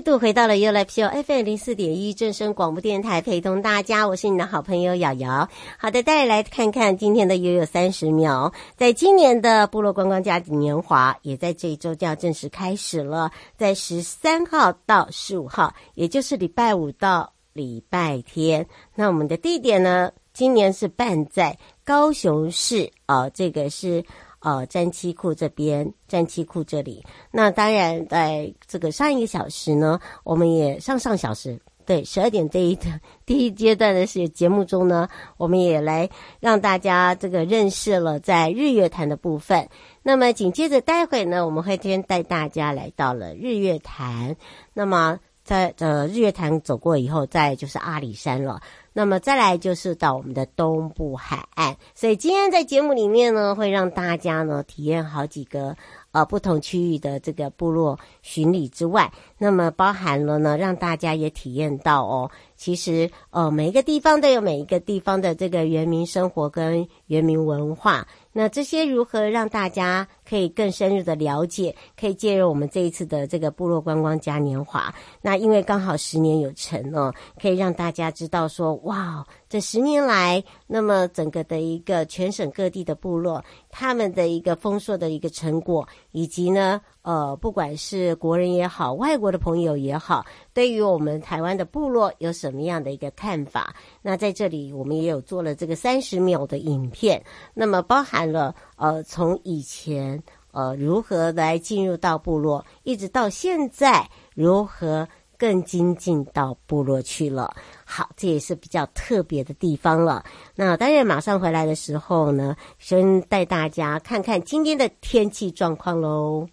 度回到了 You Like P O F M 零四点一正声广播电台，陪同大家，我是你的好朋友瑶瑶。好的，带来看看今天的悠悠三十秒。在今年的部落观光佳年华，也在这一周就要正式开始了，在十三号到十五号，也就是礼拜五到礼拜天。那我们的地点呢，今年是办在高雄市，哦，这个是。呃，战七库这边，战七库这里。那当然，在这个上一个小时呢，我们也上上小时，对，十二点这一的第一阶段的是节目中呢，我们也来让大家这个认识了在日月潭的部分。那么紧接着待会呢，我们会先带大家来到了日月潭。那么在呃日月潭走过以后，再就是阿里山了。那么再来就是到我们的东部海岸，所以今天在节目里面呢，会让大家呢体验好几个呃不同区域的这个部落巡礼之外，那么包含了呢让大家也体验到哦，其实呃每一个地方都有每一个地方的这个原民生活跟原民文化。那这些如何让大家可以更深入的了解，可以介入我们这一次的这个部落观光嘉年华？那因为刚好十年有成哦，可以让大家知道说，哇，这十年来，那么整个的一个全省各地的部落，他们的一个丰硕的一个成果，以及呢，呃，不管是国人也好，外国的朋友也好，对于我们台湾的部落有什么样的一个看法？那在这里，我们也有做了这个三十秒的影片，那么包含了呃，从以前呃如何来进入到部落，一直到现在如何更精进到部落去了。好，这也是比较特别的地方了。那当然，马上回来的时候呢，先带大家看看今天的天气状况喽。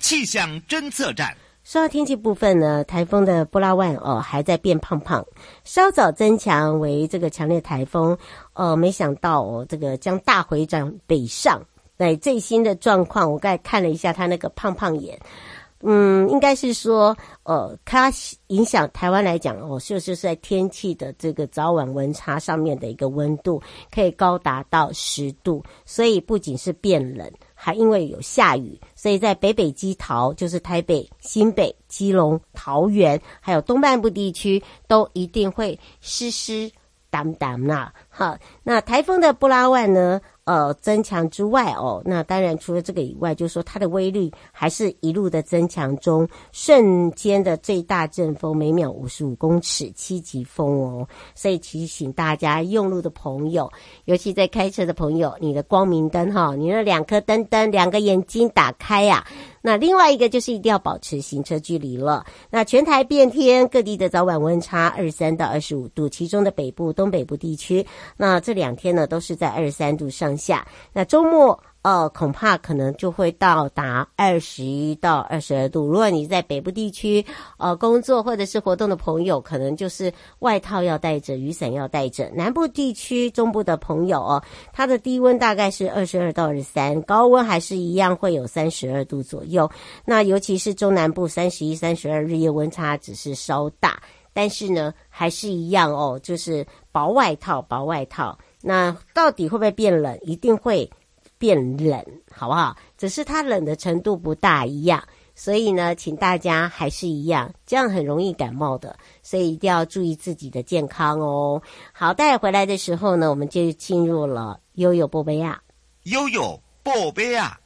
气象侦测站。说到天气部分呢，台风的布拉万哦还在变胖胖，稍早增强为这个强烈台风，哦，没想到哦这个将大回转北上。在最新的状况，我刚才看了一下他那个胖胖眼，嗯，应该是说，呃，它影响台湾来讲哦，就是在天气的这个早晚温差上面的一个温度可以高达到十度，所以不仅是变冷。还因为有下雨，所以在北北基桃，就是台北、新北、基隆、桃园，还有东半部地区，都一定会湿湿 当当啦。好，那台风的布拉万呢？呃，增强之外哦，那当然除了这个以外，就是说它的威力还是一路的增强中，瞬间的最大阵风每秒五十五公尺，七级风哦。所以提醒大家用路的朋友，尤其在开车的朋友，你的光明灯哈，你那两颗灯灯，两个眼睛打开呀、那另外一个就是一定要保持行车距离了。那全台变天，各地的早晚温差二十三到二十五度，其中的北部、东北部地区，那这两天呢都是在二十三度上下。那周末。呃，恐怕可能就会到达二十一到二十二度。如果你在北部地区呃工作或者是活动的朋友，可能就是外套要带着，雨伞要带着。南部地区、中部的朋友哦，它的低温大概是二十二到二十三，高温还是一样会有三十二度左右。那尤其是中南部三十一、三十二，日夜温差只是稍大，但是呢，还是一样哦，就是薄外套，薄外套。那到底会不会变冷？一定会。变冷，好不好？只是它冷的程度不大一样，所以呢，请大家还是一样，这样很容易感冒的，所以一定要注意自己的健康哦。好，带回来的时候呢，我们就进入了悠悠波贝亚，悠悠波贝亚！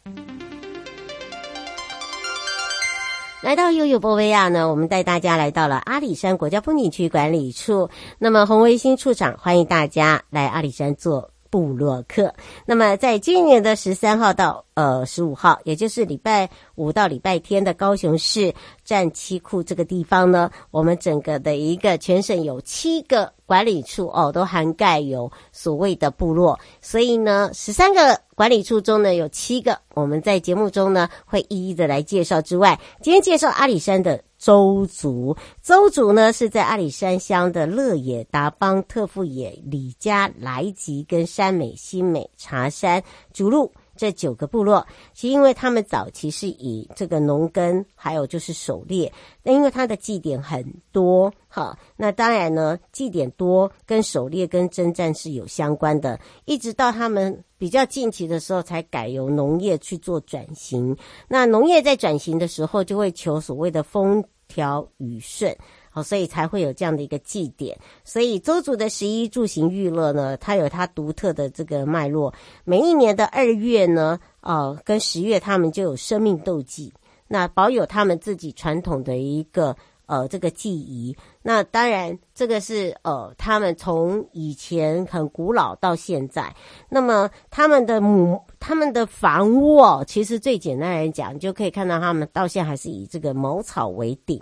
来到悠悠波维亚呢，我们带大家来到了阿里山国家风景区管理处。那么洪维新处长欢迎大家来阿里山做部落客。那么在今年的十三号到呃十五号，也就是礼拜五到礼拜天的高雄市战七库这个地方呢，我们整个的一个全省有七个。管理处哦，都涵盖有所谓的部落，所以呢，十三个管理处中呢，有七个我们在节目中呢会一一的来介绍之外，今天介绍阿里山的周族，周族呢是在阿里山乡的乐野、达邦、特富野、李家、来吉跟山美、新美、茶山、竹鹿。这九个部落，其实因为他们早期是以这个农耕，还有就是狩猎，那因为它的祭典很多，哈，那当然呢，祭典多跟狩猎跟征战是有相关的，一直到他们比较近期的时候，才改由农业去做转型。那农业在转型的时候，就会求所谓的风调雨顺。好，所以才会有这样的一个祭典。所以周族的食衣住行娱乐呢，它有它独特的这个脉络。每一年的二月呢，呃，跟十月，他们就有生命斗祭，那保有他们自己传统的一个呃这个祭仪。那当然，这个是呃他们从以前很古老到现在。那么他们的母他们的房屋哦，其实最简单来讲，你就可以看到他们到现在还是以这个茅草为顶。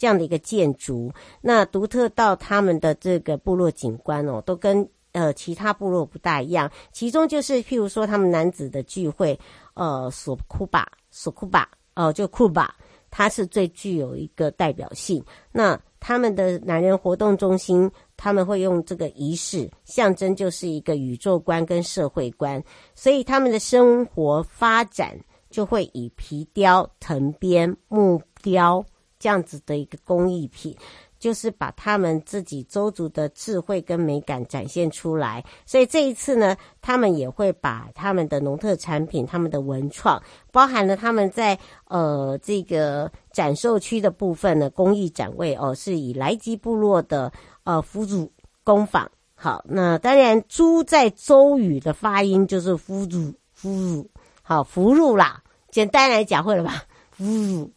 这样的一个建筑，那独特到他们的这个部落景观哦，都跟呃其他部落不大一样。其中就是譬如说，他们男子的聚会，呃，索库巴，索库巴，哦，就库巴，它是最具有一个代表性。那他们的男人活动中心，他们会用这个仪式象征，就是一个宇宙观跟社会观，所以他们的生活发展就会以皮雕、藤编、木雕。这样子的一个工艺品，就是把他们自己周族的智慧跟美感展现出来。所以这一次呢，他们也会把他们的农特产品、他们的文创，包含了他们在呃这个展售区的部分呢，工艺展位哦，是以来吉部落的呃夫主工坊。好，那当然猪在周语的发音就是夫主夫主，好福禄啦。简单来讲会了吧？夫主。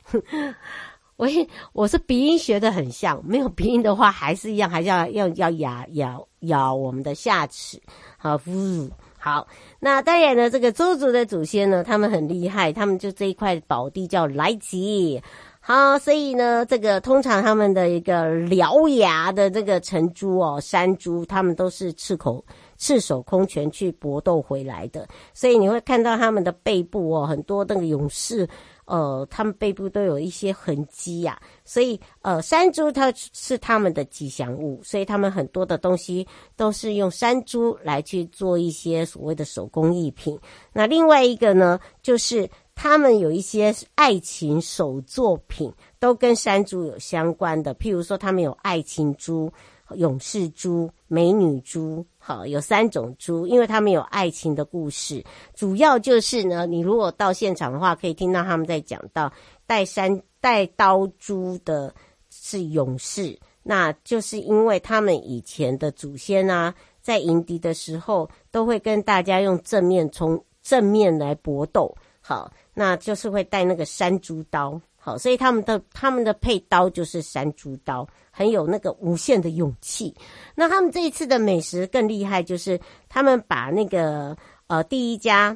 我我是鼻音学的很像，没有鼻音的话还是一样，还是要要要咬咬咬我们的下齿。好，呜好。那当然呢，这个周族的祖先呢，他们很厉害，他们就这一块宝地叫来吉。好，所以呢，这个通常他们的一个獠牙的这个成猪哦，山猪，他们都是赤口赤手空拳去搏斗回来的，所以你会看到他们的背部哦，很多那个勇士。呃，他们背部都有一些痕迹呀、所以呃，山猪它是他们的吉祥物，所以他们很多的东西都是用山猪来去做一些所谓的手工艺品。那另外一个呢，就是他们有一些爱情手作品，都跟山猪有相关的，譬如说他们有爱情猪。勇士猪、美女猪，好，有三种猪，因为他们有爱情的故事。主要就是呢，你如果到现场的话，可以听到他们在讲到带山带刀猪的是勇士，那就是因为他们以前的祖先啊，在迎敌的时候都会跟大家用正面从正面来搏斗，好，那就是会带那个山猪刀，好，所以他们的他们的配刀就是山猪刀。很有那个无限的勇气。那他们这一次的美食更厉害，就是他们把那个呃第一家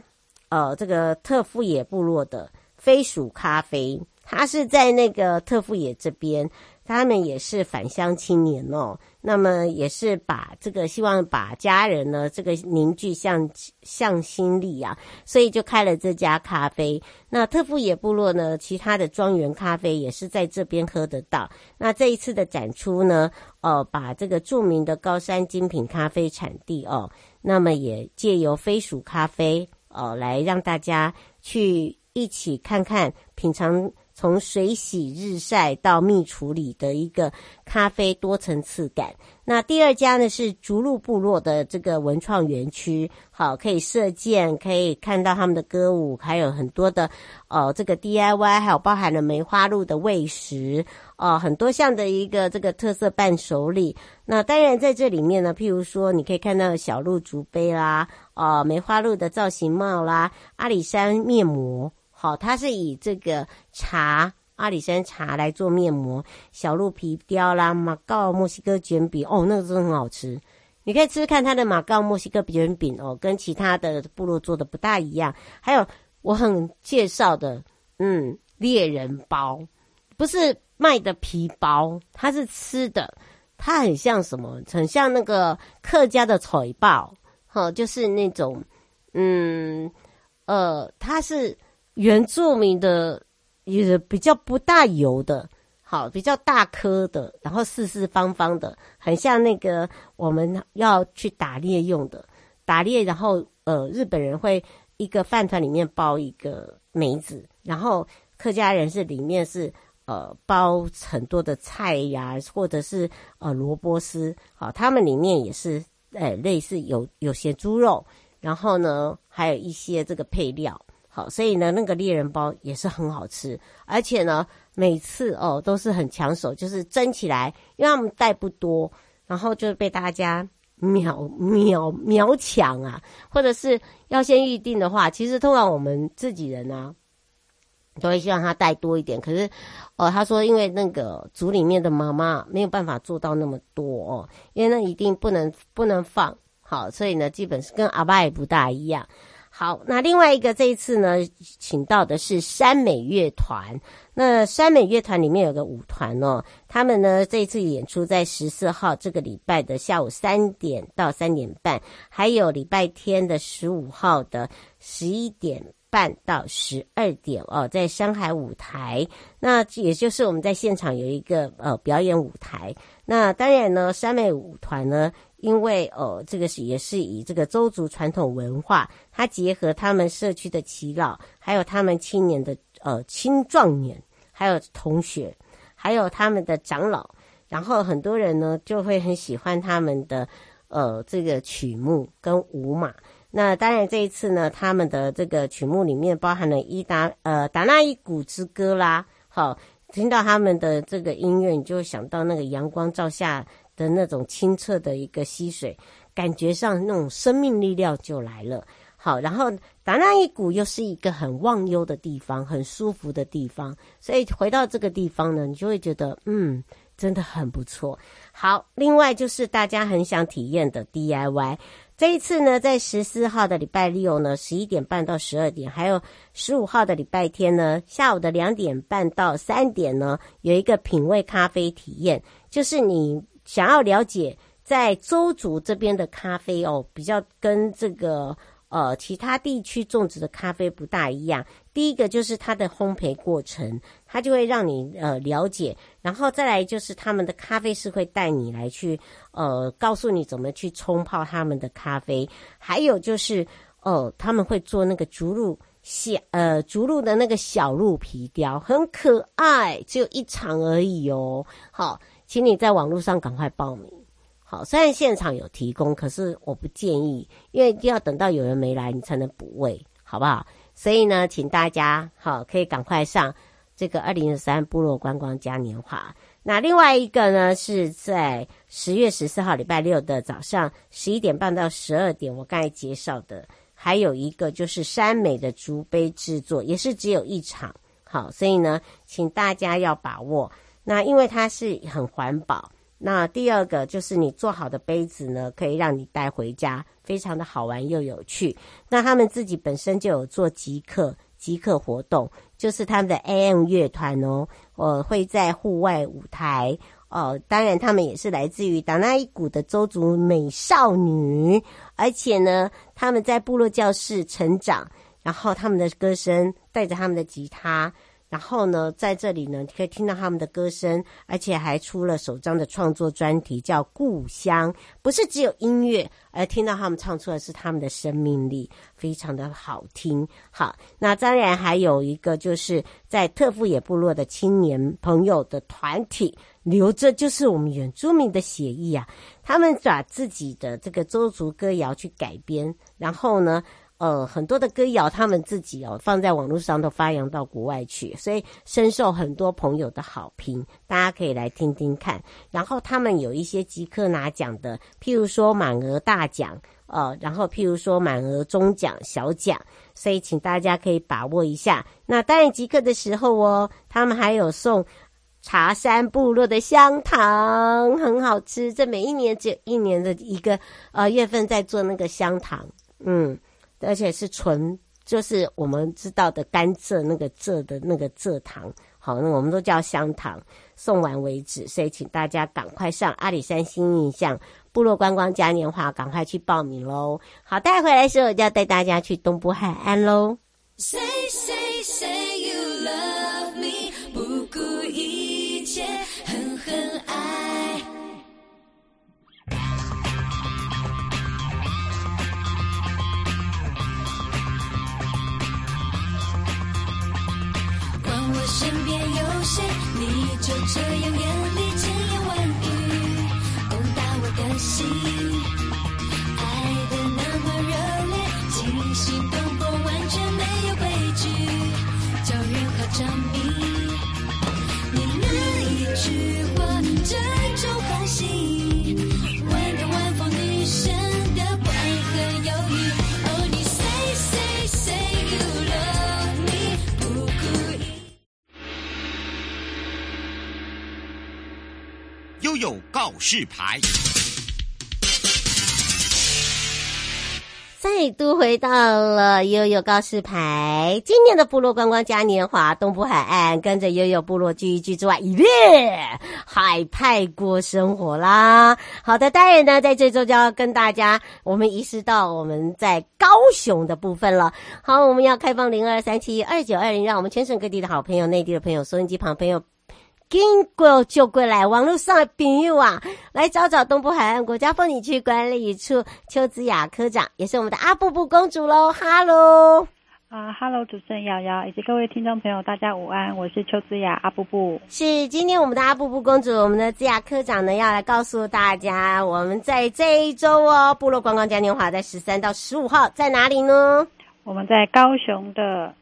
呃这个特富野部落的飞鼠咖啡，他是在那个特富野这边。他们也是返乡青年哦，那么也是把这个希望把家人呢这个凝聚向向心力啊，所以就开了这家咖啡。那特富野部落呢，其他的庄园咖啡也是在这边喝得到。那这一次的展出呢，哦，把这个著名的高山精品咖啡产地哦，那么也借由飞鼠咖啡哦，来让大家去一起看看品尝。从水洗日晒到蜜处理的一个咖啡多层次感。那第二家呢是竹鹿部落的这个文创园区，好，可以射箭，可以看到他们的歌舞，还有很多的哦这个 DIY，还有包含了梅花鹿的喂食，哦很多项的一个这个特色伴手礼。那当然在这里面呢，譬如说你可以看到小鹿竹杯啦，哦梅花鹿的造型帽啦，阿里山面膜，好，它是以这个茶阿里山茶来做面膜，小鹿皮雕啦，马告墨西哥卷饼，哦，那个真的很好吃。你可以吃吃看它的马告墨西哥卷饼哦，跟其他的部落做的不大一样。还有我很介绍的，嗯，猎人包，不是卖的皮包，它是吃的，它很像什么？很像那个客家的菜包，哈，就是那种，嗯，呃，它是原住民的，也比较不大油的。好，比较大颗的，然后四四方方的，很像那个我们要去打猎用的打猎，然后呃，日本人会一个饭团里面包一个梅子，然后客家人是里面是呃包很多的菜呀，或者是呃萝卜丝，好，他们里面也是呃类似有有些猪肉，然后呢还有一些这个配料。好，所以呢，那个猎人包也是很好吃，而且呢，每次哦都是很抢手，就是蒸起来，因为他们带不多，然后就被大家秒秒秒抢啊，或者是要先预定的话，其实通常我们自己人、啊，都会希望他带多一点。可是，哦，他说因为那个组里面的妈妈没有办法做到那么多哦，因为那一定不能不能放好，所以呢，基本是跟阿爸也不大一样。好，那另外一个这一次呢，请到的是山美乐团。那山美乐团里面有个舞团哦，他们呢这一次演出在十四号这个礼拜的下午三点到三点半，还有礼拜天的十五号的十一点半到十二点哦，在山海舞台。那也就是我们在现场有一个呃表演舞台。那当然呢，山美舞团呢。因为呃，这个是也是以这个周族传统文化，它结合他们社区的耆老，还有他们青年的呃青壮年，还有同学，还有他们的长老，然后很多人呢就会很喜欢他们的呃这个曲目跟舞码。那当然这一次呢，他们的这个曲目里面包含了伊达呃达那伊谷之歌啦，好，听到他们的这个音乐，你就会想到那个阳光照下。的那种清澈的一个溪水，感觉上那种生命力量就来了。好，然后达那伊谷又是一个很忘忧的地方，很舒服的地方，所以回到这个地方呢，你就会觉得嗯，真的很不错。好，另外就是大家很想体验的 DIY，这一次呢，在十四号的礼拜六呢，十一点半到十二点，还有十五号的礼拜天呢，下午的两点半到三点呢，有一个品味咖啡体验，就是你。想要了解在周族这边的咖啡哦，比较跟这个呃其他地区种植的咖啡不大一样。第一个就是它的烘焙过程，它就会让你呃了解，然后再来就是他们的咖啡师会带你来去呃告诉你怎么去冲泡他们的咖啡，还有就是呃他们会做那个竹鹿小呃竹鹿的那个小鹿皮雕，很可爱，只有一场而已哦，好。请你在网络上赶快报名，好，虽然现场有提供，可是我不建议，因为要等到有人没来，你才能补位，好不好？所以呢，请大家好，可以赶快上这个二零二三部落观光嘉年华。那另外一个呢，是在十月十四号礼拜六的早上十一点半到十二点，我刚才介绍的，还有一个就是山美的竹杯制作，也是只有一场，好，所以呢，请大家要把握。那因为它是很环保，那第二个就是你做好的杯子呢，可以让你带回家，非常的好玩又有趣。那他们自己本身就有做即刻即刻活动，就是他们的 AM 乐团哦，呃，会在户外舞台哦。当然，他们也是来自于达那伊谷的周族美少女，而且呢，他们在部落教室成长，然后他们的歌声带着他们的吉他。然后呢，在这里呢，可以听到他们的歌声，而且还出了首张的创作专题，叫《故乡》，不是只有音乐，而听到他们唱出来是他们的生命力，非常的好听。好，那当然还有一个，就是在特富野部落的青年朋友的团体，留着就是我们原住民的血液啊，他们把自己的这个邹族歌谣去改编，然后呢。呃很多的歌谣，他们自己哦放在网络上都发扬到国外去，所以深受很多朋友的好评。大家可以来听听看。然后他们有一些即刻拿奖的，譬如说满额大奖，呃，然后譬如说满额中奖、小奖，所以请大家可以把握一下。那当然即刻的时候哦，他们还有送。茶山部落的香糖很好吃，这每一年只有一年的一个呃月份在做那个香糖，嗯，而且是纯，就是我们知道的甘蔗那个蔗的那个蔗糖，好，那我们都叫香糖，送完为止，所以请大家赶快上阿里山新印象部落观光嘉年华，赶快去报名喽。好，带回来的时候就要带大家去东部海岸喽。谁谁示牌。再度回到了悠悠告示牌，今年的部落观光嘉年华，东部海岸跟着悠悠部落聚一聚之外，一列海派过生活啦。好的，当然呢，在这周就要跟大家，我们移师到我们在高雄的部分了。好，我们要开放零二三七二九二零，让我们全省各地的好朋友、内地的朋友、收音机旁朋友。经过就过来，网络上的朋友啊，来找找东部海岸国家风景区管理处邱子雅科长，也是我们的阿布布公主喽。哈喽，啊，哈喽，主持人瑶瑶以及各位听众朋友，大家午安，我是邱子雅阿布布。是，今天我们的阿布布公主，我们的姿雅科长呢，要来告诉大家，我们在这一周哦，部落观光嘉年华在十三到十五号在哪里呢？我们在高雄的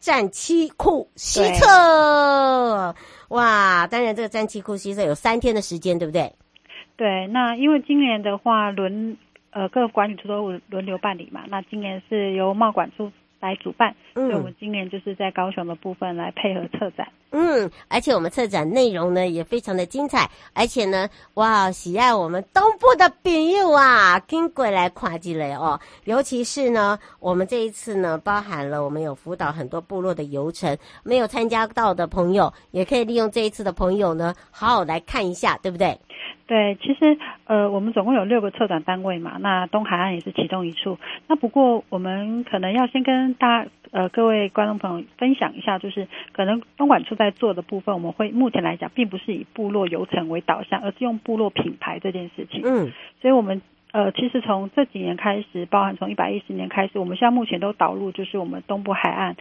战七库西侧。哇，当然这个战气库西侧有三天的时间，对不对？对，那因为今年的话轮呃各个管理处都轮流办理嘛，那今年是由贸管处来主办，嗯，所以我们今年就是在高雄的部分来配合策展。嗯，而且我们策展内容呢也非常的精彩，而且呢，哇，喜爱我们东部的朋友啊，跟过来跨季了哦。尤其是呢，我们这一次呢，包含了我们有辅导很多部落的游程，没有参加到的朋友，也可以利用这一次的朋友呢，好好来看一下，对不对？对，其实呃，我们总共有六个策展单位嘛，那东海岸也是其中一处。那不过我们可能要先跟大家呃各位观众朋友分享一下，就是可能东莞处在做的部分，我们会目前来讲，并不是以部落游程为导向，而是用部落品牌这件事情。嗯，所以我们呃，其实从这几年开始，包含从一百一十年开始，我们现在目前都导入就是我们东部海岸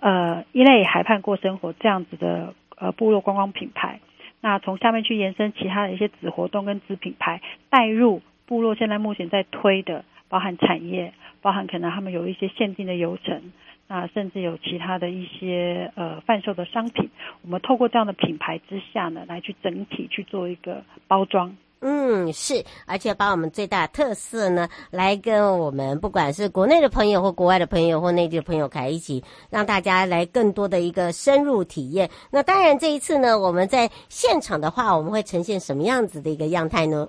呃一类海畔过生活这样子的呃部落观光品牌。那从下面去延伸其他的一些子活动跟子品牌，带入部落现在目前在推的，包含产业，包含可能他们有一些限定的流程，那甚至有其他的一些呃贩售的商品，我们透过这样的品牌之下呢，来去整体去做一个包装。嗯，是，而且把我们最大的特色呢，来跟我们不管是国内的朋友或国外的朋友或内地的朋友，开一起让大家来更多的一个深入体验。那当然，这一次呢，我们在现场的话，我们会呈现什么样子的一个样态呢？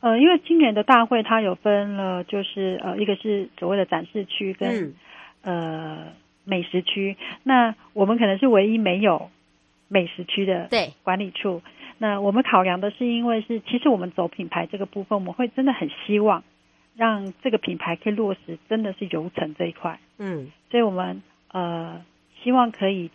呃，因为今年的大会它有分了，就是呃，一个是所谓的展示区跟、嗯、呃美食区，那我们可能是唯一没有美食区的对管理处。那我们考量的是，因为是其实我们走品牌这个部分，我们会真的很希望让这个品牌可以落实，真的是游程这一块。嗯，所以我们呃希望可以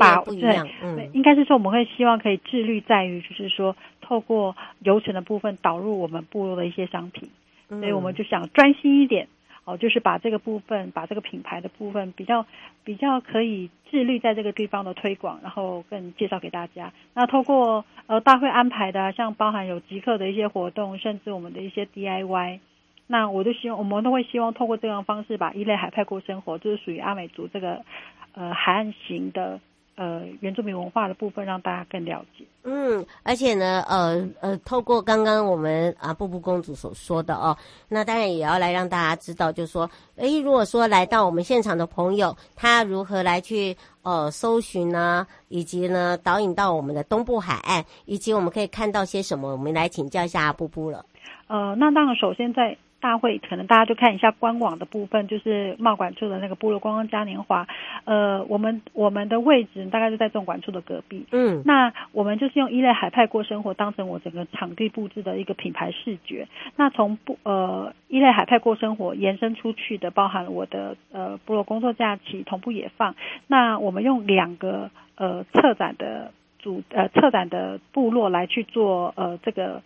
把对，嗯，应该是说我们会希望可以致力在于，就是说透过游程的部分导入我们部落的一些商品，所以我们就想专心一点。哦，就是把这个部分，把这个品牌的部分比较比较可以致力在这个地方的推广，然后更介绍给大家。那透过呃大会安排的，像包含有即刻的一些活动，甚至我们的一些 DIY，那我就希望我们都会希望透过这样方式，把一类海派过生活，就是属于阿美族这个呃海岸型的。呃，原住民文化的部分让大家更了解。嗯，而且呢，呃呃，透过刚刚我们啊布布公主所说的哦，那当然也要来让大家知道，就是说，诶，如果说来到我们现场的朋友，他如何来去呃搜寻呢？以及呢导引到我们的东部海岸，以及我们可以看到些什么？我们来请教一下布布了。呃，那当然，首先在。大会可能大家就看一下官网的部分，就是贸管处的那个部落观光嘉年华。呃，我们我们的位置大概就在总管处的隔壁。嗯，那我们就是用一类海派过生活当成我整个场地布置的一个品牌视觉。那从不呃一类海派过生活延伸出去的，包含我的呃部落工作假期同步也放。那我们用两个呃策展的主呃策展的部落来去做呃这个。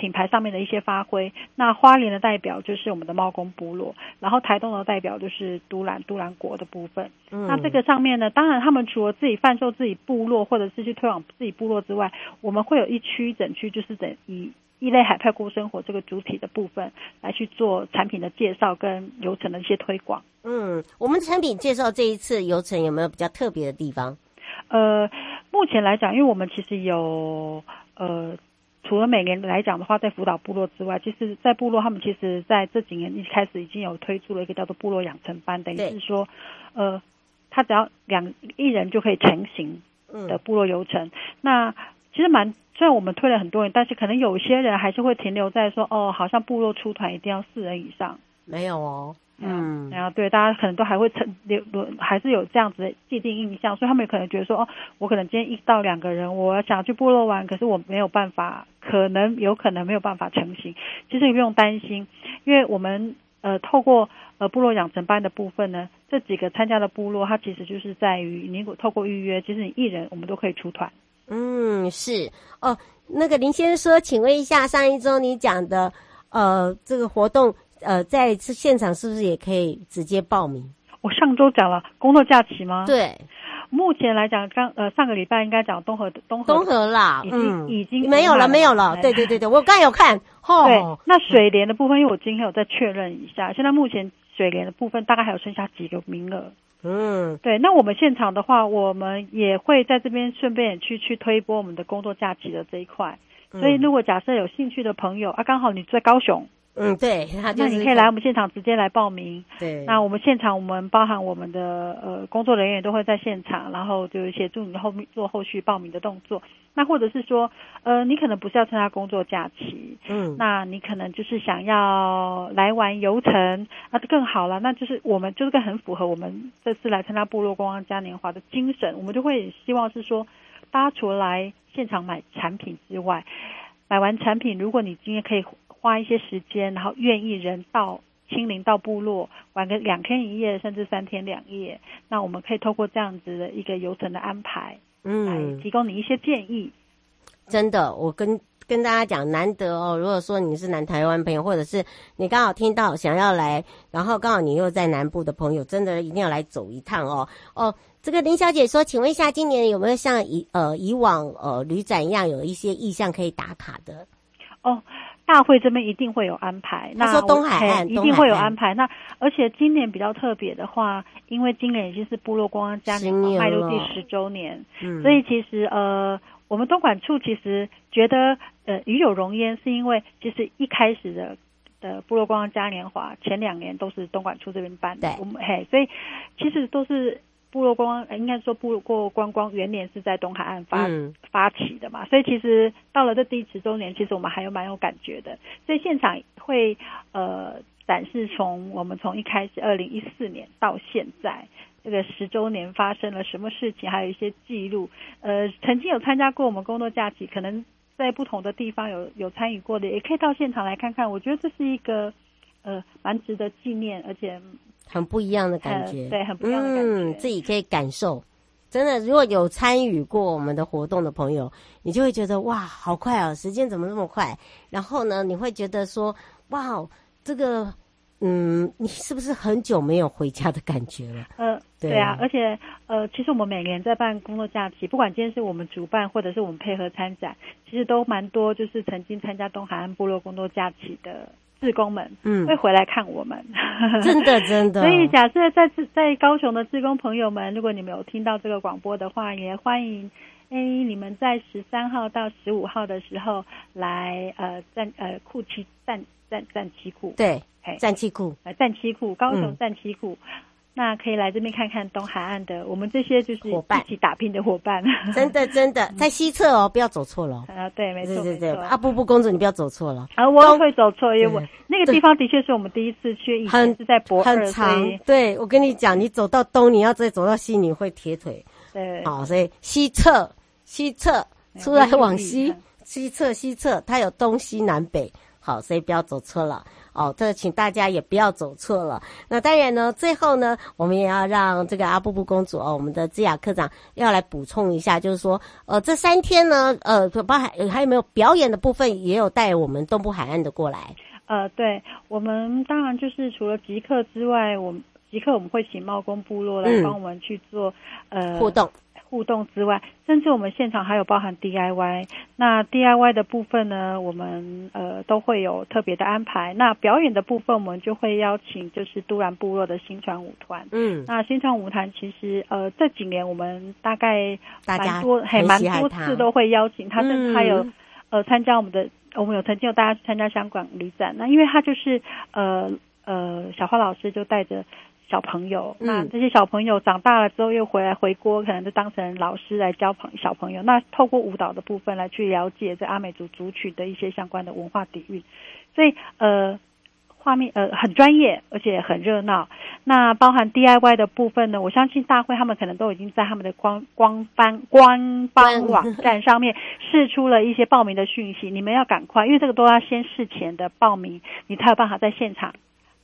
品牌上面的一些发挥，那花莲的代表就是我们的猫公部落，然后台东的代表就是都兰都兰国的部分。嗯，那这个上面呢，当然他们除了自己贩售自己部落或者是去推广自己部落之外，我们会有一区整区就是整以一类海派过生活这个主体的部分来去做产品的介绍跟流程的一些推广。嗯，我们产品介绍这一次流程有没有比较特别的地方？呃，目前来讲，因为我们其实有呃。除了每年来讲的话，在辅导部落之外，其实，在部落他们其实在这几年一开始已经有推出了一个叫做部落养成班，等于是说，呃，他只要两一人就可以成型的部落流程。嗯、那其实蛮，虽然我们推了很多人，但是可能有些人还是会停留在说，哦，好像部落出团一定要四人以上，没有哦。嗯，然后对大家可能都还会成留还是有这样子的既定印象，所以他们可能觉得说，哦，我可能今天一到两个人，我想去部落玩，可是我没有办法，可能有可能没有办法成行。其实你不用担心，因为我们呃透过呃部落养成班的部分呢，这几个参加的部落，它其实就是在于你如果透过预约，其实你一人我们都可以出团。嗯，是哦。那个林先生说，请问一下，上一周你讲的呃这个活动。呃，在现场是不是也可以直接报名？我上周讲了工作假期吗？对，目前来讲，刚呃上个礼拜应该讲东河东河东河啦，已经、嗯、已经没有了，没有了。对对对对，我刚有看。哦，对，那水莲的部分，因为我今天有再确认一下，现在目前水莲的部分大概还有剩下几个名额。嗯，对，那我们现场的话，我们也会在这边顺便去去推播我们的工作假期的这一块。所以，如果假设有兴趣的朋友啊，刚好你在高雄。嗯，对，那你可以来我们现场直接来报名。对，那我们现场我们包含我们的呃工作人员都会在现场，然后就协助你后面做后续报名的动作。那或者是说，呃，你可能不是要参加工作假期，嗯，那你可能就是想要来玩游程，那就更好了。那就是我们就是个很符合我们这次来参加部落观光嘉年华的精神，我们就会希望是说，大家除了来现场买产品之外，买完产品，如果你今天可以。花一些时间，然后愿意人到亲临到部落玩个两天一夜，甚至三天两夜，那我们可以透过这样子的一个游程的安排，嗯，来提供你一些建议。真的，我跟跟大家讲，难得哦。如果说你是南台湾朋友，或者是你刚好听到想要来，然后刚好你又在南部的朋友，真的一定要来走一趟哦。哦，这个林小姐说，请问一下，今年有没有像以呃以往呃旅展一样，有一些意向可以打卡的？哦。大会这边一定会有安排，那说东海岸一定会有安排。那而且今年比较特别的话，因为今年已经是部落观光嘉年华迈入第十周年，嗯，所以其实呃，我们东莞处其实觉得呃与有荣焉，是因为其实一开始的的部落观光嘉年华前两年都是东莞处这边办的，我们嘿，所以其实都是。部落观光，应该说部落过观光元年是在东海岸发、嗯、发起的嘛，所以其实到了这第十周年，其实我们还有蛮有感觉的。所以现场会呃展示从我们从一开始二零一四年到现在这个十周年发生了什么事情，还有一些记录。呃，曾经有参加过我们工作假期，可能在不同的地方有有参与过的，也可以到现场来看看。我觉得这是一个呃蛮值得纪念，而且。很不一样的感觉，对，很不一样的感觉。嗯，自己可以感受，真的，如果有参与过我们的活动的朋友，你就会觉得哇，好快哦，时间怎么那么快？然后呢，你会觉得说，哇，这个，嗯，你是不是很久没有回家的感觉了？呃，对啊，而且呃，其实我们每年在办工作假期，不管今天是我们主办，或者是我们配合参展，其实都蛮多，就是曾经参加东海岸部落工作假期的。志工们，嗯，会回来看我们，真的真的。所以假设在在高雄的志工朋友们，如果你们有听到这个广播的话，也欢迎哎你们在十三号到十五号的时候来呃站呃库区站站站七库，对，站七库，呃站七库，高雄站七库。嗯那可以来这边看看东海岸的，我们这些就是伙伴一起打拼的伙伴。真的真的，在西侧哦，不要走错了。啊，对，没错，对对对。阿布布公主，你不要走错了。啊，我会走错，因为我那个地方的确是我们第一次去，以前是在博二，很长。对，我跟你讲，你走到东，你要再走到西，你会铁腿。对。好，所以西侧，西侧出来往西，西侧西侧，它有东西南北。好，所以不要走错了。哦，这请大家也不要走错了。那当然呢，最后呢，我们也要让这个阿布布公主哦，我们的智雅科长要来补充一下，就是说，呃，这三天呢，呃，包含还有没有表演的部分，也有带我们东部海岸的过来。呃，对，我们当然就是除了极客之外，我们极客我们会请茂工部落来帮我们去做、嗯、呃互动。互动之外，甚至我们现场还有包含 DIY。那 DIY 的部分呢，我们呃都会有特别的安排。那表演的部分，我们就会邀请就是都兰部落的新传舞团。嗯，那新传舞团其实呃这几年我们大概蛮多还蛮多次都会邀请他，甚至还有、嗯、呃参加我们的，我们有曾经有大家去参加香港旅展。那因为他就是呃呃小花老师就带着。小朋友，那这些小朋友长大了之后又回来回国，可能就当成老师来教朋小朋友。那透过舞蹈的部分来去了解这阿美族族群的一些相关的文化底蕴，所以呃，画面呃很专业，而且很热闹。那包含 DIY 的部分呢，我相信大会他们可能都已经在他们的官官方官方网站上面释出了一些报名的讯息，你们要赶快，因为这个都要先事前的报名，你才有办法在现场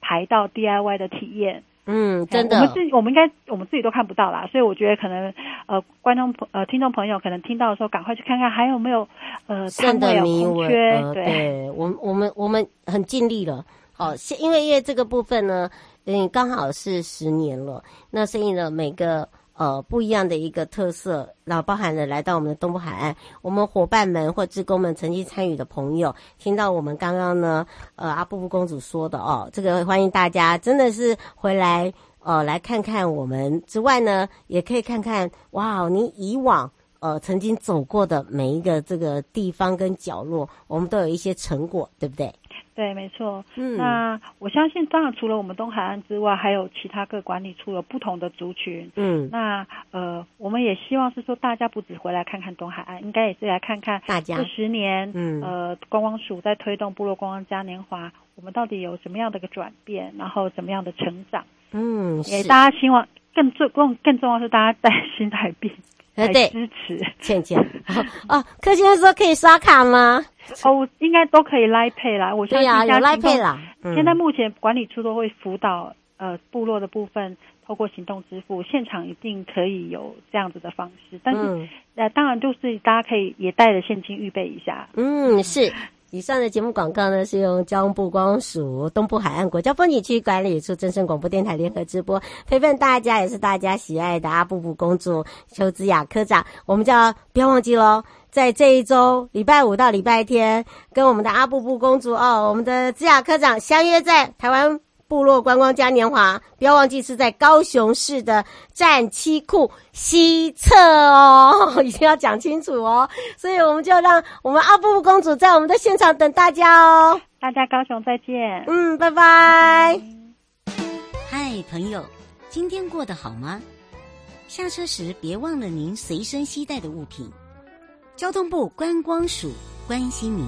排到 DIY 的体验。嗯，真的，我们自己我们应该我们自己都看不到啦，所以我觉得可能呃，观众朋呃听众朋友可能听到的时候，赶快去看看还有没有呃看的名额。对，对我们我们我们很尽力了。哦，因为因为这个部分呢，嗯，刚好是十年了，那所以呢，每个。呃，不一样的一个特色，然后包含了来到我们的东部海岸，我们伙伴们或志工们曾经参与的朋友，听到我们刚刚呢，呃，阿布布公主说的哦，这个欢迎大家真的是回来，呃，来看看我们之外呢，也可以看看，哇，你以往呃曾经走过的每一个这个地方跟角落，我们都有一些成果，对不对？对，没错。嗯，那我相信，当然除了我们东海岸之外，还有其他各管理处有不同的族群。嗯，那呃，我们也希望是说，大家不只回来看看东海岸，应该也是来看看大家这十年，嗯，呃，观光署在推动部落观光嘉年华，我们到底有什么样的一个转变，然后怎么样的成长？嗯，也大家希望更重更更重要是大家在心态变。来支持倩倩哦，柯先生说可以刷卡吗？哦，应该都可以 Line Pay 啦。我相信有 Line Pay 啦。现在目前管理处都会辅导呃部落的部分，透过行动支付，现场一定可以有这样子的方式。但是、嗯、呃，当然就是大家可以也带着现金预备一下。嗯，是。以上的节目广告呢，是用交通部光署东部海岸国家风景区管理处正声广播电台联合直播，陪伴大家也是大家喜爱的阿布布公主邱子雅科长。我们就要不要忘记喽，在这一周礼拜五到礼拜天，跟我们的阿布布公主哦，我们的智雅科长相约在台湾。部落观光嘉年华，不要忘记是在高雄市的战七库西侧哦，一定要讲清楚哦。所以我们就让我们阿布布公主在我们的现场等大家哦。大家高雄再见。嗯，拜拜。嗨，朋友，今天过得好吗？下车时别忘了您随身携带的物品。交通部观光署关心您。